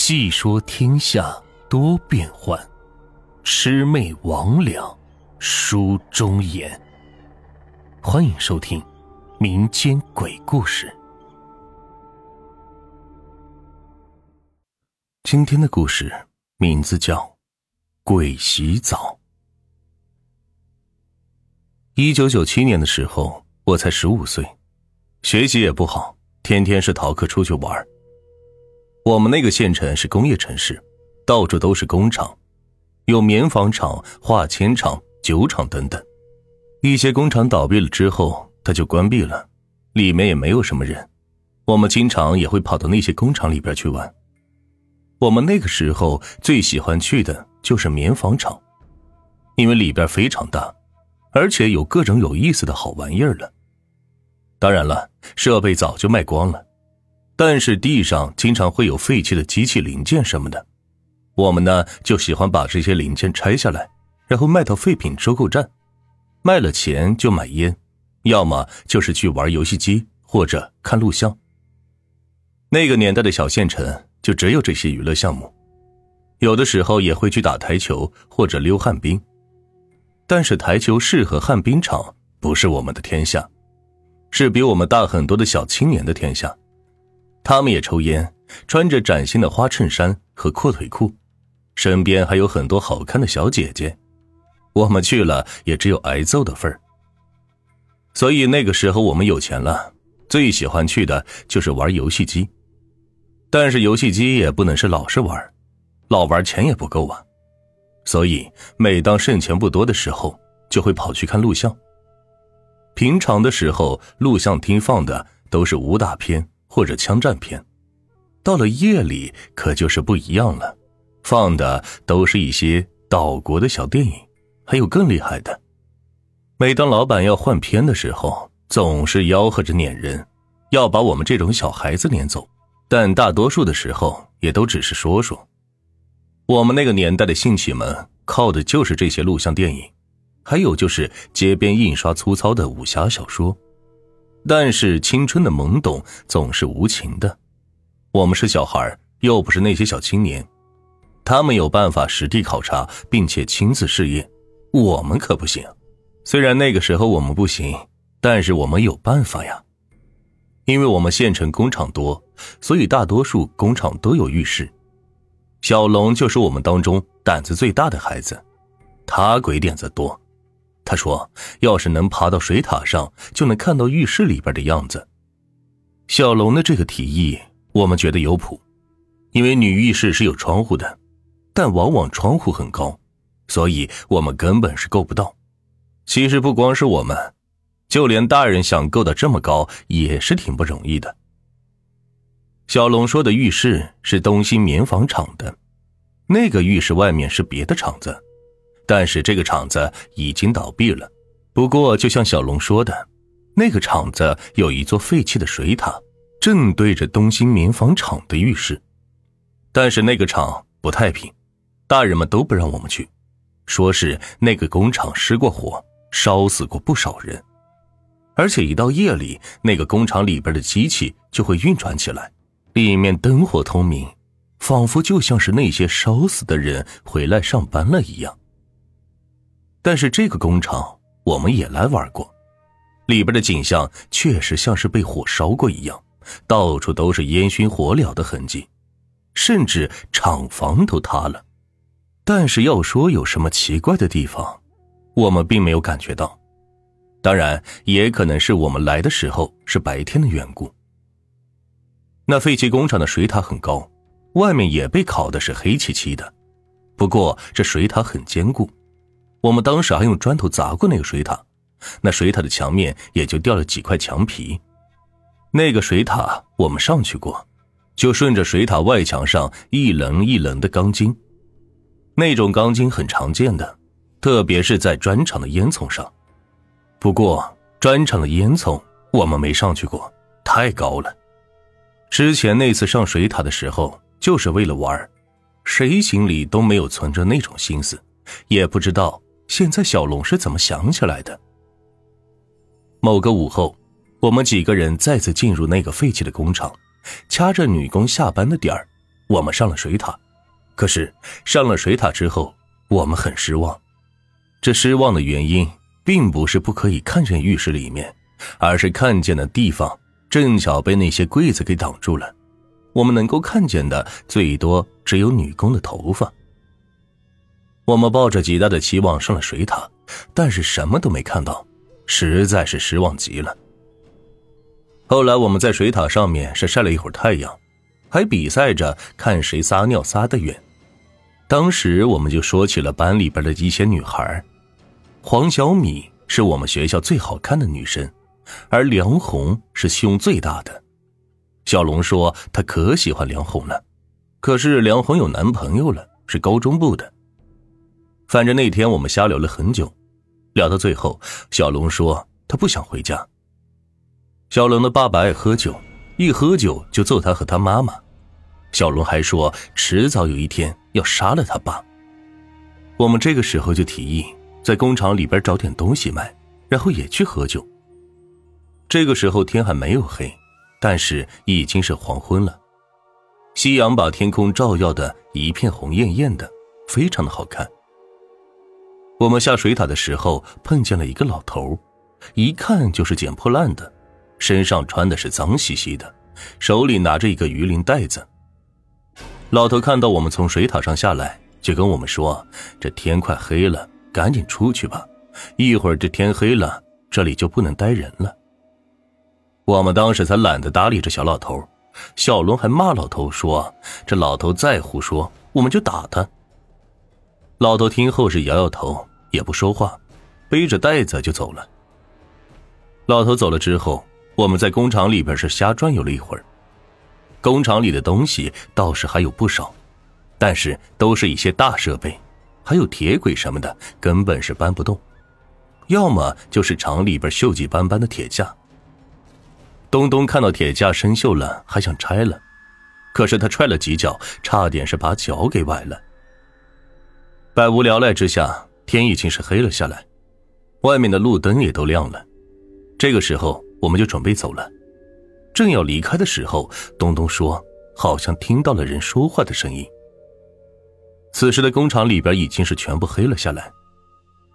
细说天下多变幻，魑魅魍魉书中言。欢迎收听民间鬼故事。今天的故事名字叫《鬼洗澡》。一九九七年的时候，我才十五岁，学习也不好，天天是逃课出去玩。我们那个县城是工业城市，到处都是工厂，有棉纺厂、化纤厂、酒厂等等。一些工厂倒闭了之后，它就关闭了，里面也没有什么人。我们经常也会跑到那些工厂里边去玩。我们那个时候最喜欢去的就是棉纺厂，因为里边非常大，而且有各种有意思的好玩意儿了。当然了，设备早就卖光了。但是地上经常会有废弃的机器零件什么的，我们呢就喜欢把这些零件拆下来，然后卖到废品收购站，卖了钱就买烟，要么就是去玩游戏机或者看录像。那个年代的小县城就只有这些娱乐项目，有的时候也会去打台球或者溜旱冰，但是台球室和旱冰场不是我们的天下，是比我们大很多的小青年的天下。他们也抽烟，穿着崭新的花衬衫和阔腿裤，身边还有很多好看的小姐姐。我们去了也只有挨揍的份儿。所以那个时候我们有钱了，最喜欢去的就是玩游戏机。但是游戏机也不能是老是玩，老玩钱也不够啊。所以每当剩钱不多的时候，就会跑去看录像。平常的时候，录像厅放的都是武打片。或者枪战片，到了夜里可就是不一样了，放的都是一些岛国的小电影，还有更厉害的。每当老板要换片的时候，总是吆喝着撵人，要把我们这种小孩子撵走。但大多数的时候也都只是说说。我们那个年代的兴起们靠的就是这些录像电影，还有就是街边印刷粗糙的武侠小说。但是青春的懵懂总是无情的，我们是小孩，又不是那些小青年，他们有办法实地考察并且亲自试验，我们可不行。虽然那个时候我们不行，但是我们有办法呀。因为我们县城工厂多，所以大多数工厂都有浴室。小龙就是我们当中胆子最大的孩子，他鬼点子多。他说：“要是能爬到水塔上，就能看到浴室里边的样子。”小龙的这个提议，我们觉得有谱，因为女浴室是有窗户的，但往往窗户很高，所以我们根本是够不到。其实不光是我们，就连大人想够到这么高，也是挺不容易的。小龙说的浴室是东兴棉纺厂的，那个浴室外面是别的厂子。但是这个厂子已经倒闭了。不过，就像小龙说的，那个厂子有一座废弃的水塔，正对着东兴棉纺厂的浴室。但是那个厂不太平，大人们都不让我们去，说是那个工厂失过火，烧死过不少人。而且一到夜里，那个工厂里边的机器就会运转起来，里面灯火通明，仿佛就像是那些烧死的人回来上班了一样。但是这个工厂我们也来玩过，里边的景象确实像是被火烧过一样，到处都是烟熏火燎的痕迹，甚至厂房都塌了。但是要说有什么奇怪的地方，我们并没有感觉到。当然，也可能是我们来的时候是白天的缘故。那废弃工厂的水塔很高，外面也被烤的是黑漆漆的，不过这水塔很坚固。我们当时还用砖头砸过那个水塔，那水塔的墙面也就掉了几块墙皮。那个水塔我们上去过，就顺着水塔外墙上一棱一棱的钢筋，那种钢筋很常见的，特别是在砖厂的烟囱上。不过砖厂的烟囱我们没上去过，太高了。之前那次上水塔的时候就是为了玩，谁心里都没有存着那种心思，也不知道。现在小龙是怎么想起来的？某个午后，我们几个人再次进入那个废弃的工厂，掐着女工下班的点儿，我们上了水塔。可是上了水塔之后，我们很失望。这失望的原因，并不是不可以看见浴室里面，而是看见的地方正巧被那些柜子给挡住了。我们能够看见的最多只有女工的头发。我们抱着极大的期望上了水塔，但是什么都没看到，实在是失望极了。后来我们在水塔上面是晒了一会儿太阳，还比赛着看谁撒尿撒得远。当时我们就说起了班里边的一些女孩，黄小米是我们学校最好看的女生，而梁红是胸最大的。小龙说他可喜欢梁红了，可是梁红有男朋友了，是高中部的。反正那天我们瞎聊了很久，聊到最后，小龙说他不想回家。小龙的爸爸爱喝酒，一喝酒就揍他和他妈妈。小龙还说，迟早有一天要杀了他爸。我们这个时候就提议在工厂里边找点东西卖，然后也去喝酒。这个时候天还没有黑，但是已经是黄昏了，夕阳把天空照耀的一片红艳艳的，非常的好看。我们下水塔的时候碰见了一个老头，一看就是捡破烂的，身上穿的是脏兮兮的，手里拿着一个鱼鳞袋子。老头看到我们从水塔上下来，就跟我们说：“这天快黑了，赶紧出去吧，一会儿这天黑了，这里就不能待人了。”我们当时才懒得搭理这小老头，小龙还骂老头说：“这老头再胡说，我们就打他。”老头听后是摇摇头，也不说话，背着袋子就走了。老头走了之后，我们在工厂里边是瞎转悠了一会儿。工厂里的东西倒是还有不少，但是都是一些大设备，还有铁轨什么的，根本是搬不动。要么就是厂里边锈迹斑斑的铁架。东东看到铁架生锈了，还想拆了，可是他踹了几脚，差点是把脚给崴了。百无聊赖之下，天已经是黑了下来，外面的路灯也都亮了。这个时候，我们就准备走了。正要离开的时候，东东说：“好像听到了人说话的声音。”此时的工厂里边已经是全部黑了下来，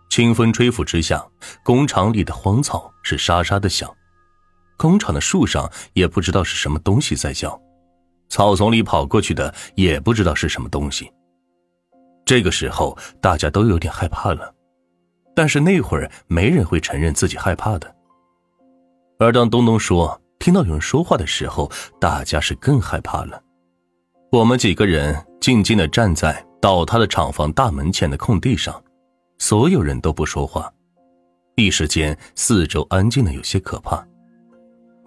清风吹拂之下，工厂里的荒草是沙沙的响，工厂的树上也不知道是什么东西在叫，草丛里跑过去的也不知道是什么东西。这个时候大家都有点害怕了，但是那会儿没人会承认自己害怕的。而当东东说。听到有人说话的时候，大家是更害怕了。我们几个人静静的站在倒塌的厂房大门前的空地上，所有人都不说话。一时间，四周安静的有些可怕。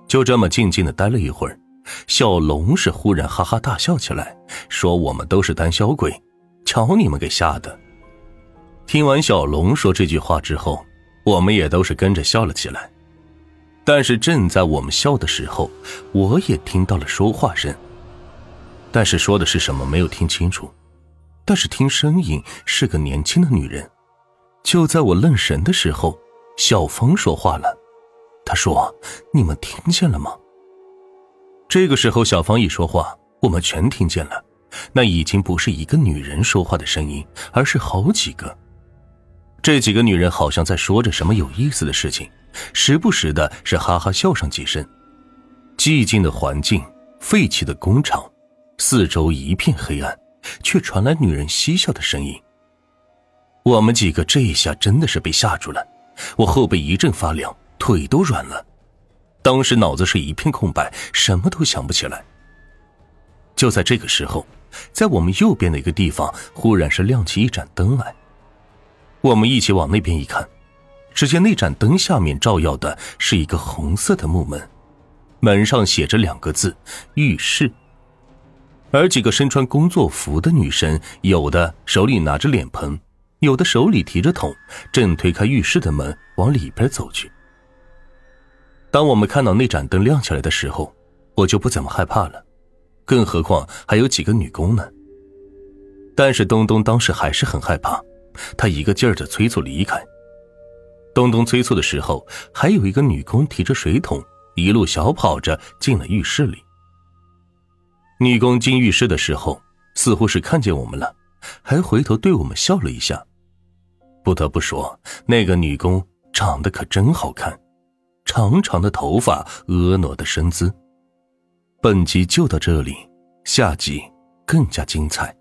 就这么静静的待了一会儿，小龙是忽然哈哈大笑起来，说：“我们都是胆小鬼，瞧你们给吓的。”听完小龙说这句话之后，我们也都是跟着笑了起来。但是正在我们笑的时候，我也听到了说话声。但是说的是什么没有听清楚，但是听声音是个年轻的女人。就在我愣神的时候，小峰说话了，他说：“你们听见了吗？”这个时候，小芳一说话，我们全听见了。那已经不是一个女人说话的声音，而是好几个。这几个女人好像在说着什么有意思的事情。时不时的是哈哈笑上几声，寂静的环境，废弃的工厂，四周一片黑暗，却传来女人嬉笑的声音。我们几个这一下真的是被吓住了，我后背一阵发凉，腿都软了，当时脑子是一片空白，什么都想不起来。就在这个时候，在我们右边的一个地方，忽然是亮起一盏灯来，我们一起往那边一看。只见那盏灯下面照耀的是一个红色的木门，门上写着两个字“浴室”。而几个身穿工作服的女生，有的手里拿着脸盆，有的手里提着桶，正推开浴室的门往里边走去。当我们看到那盏灯亮起来的时候，我就不怎么害怕了，更何况还有几个女工呢？但是东东当时还是很害怕，他一个劲儿的催促离开。东东催促的时候，还有一个女工提着水桶，一路小跑着进了浴室里。女工进浴室的时候，似乎是看见我们了，还回头对我们笑了一下。不得不说，那个女工长得可真好看，长长的头发，婀娜的身姿。本集就到这里下集更加精彩。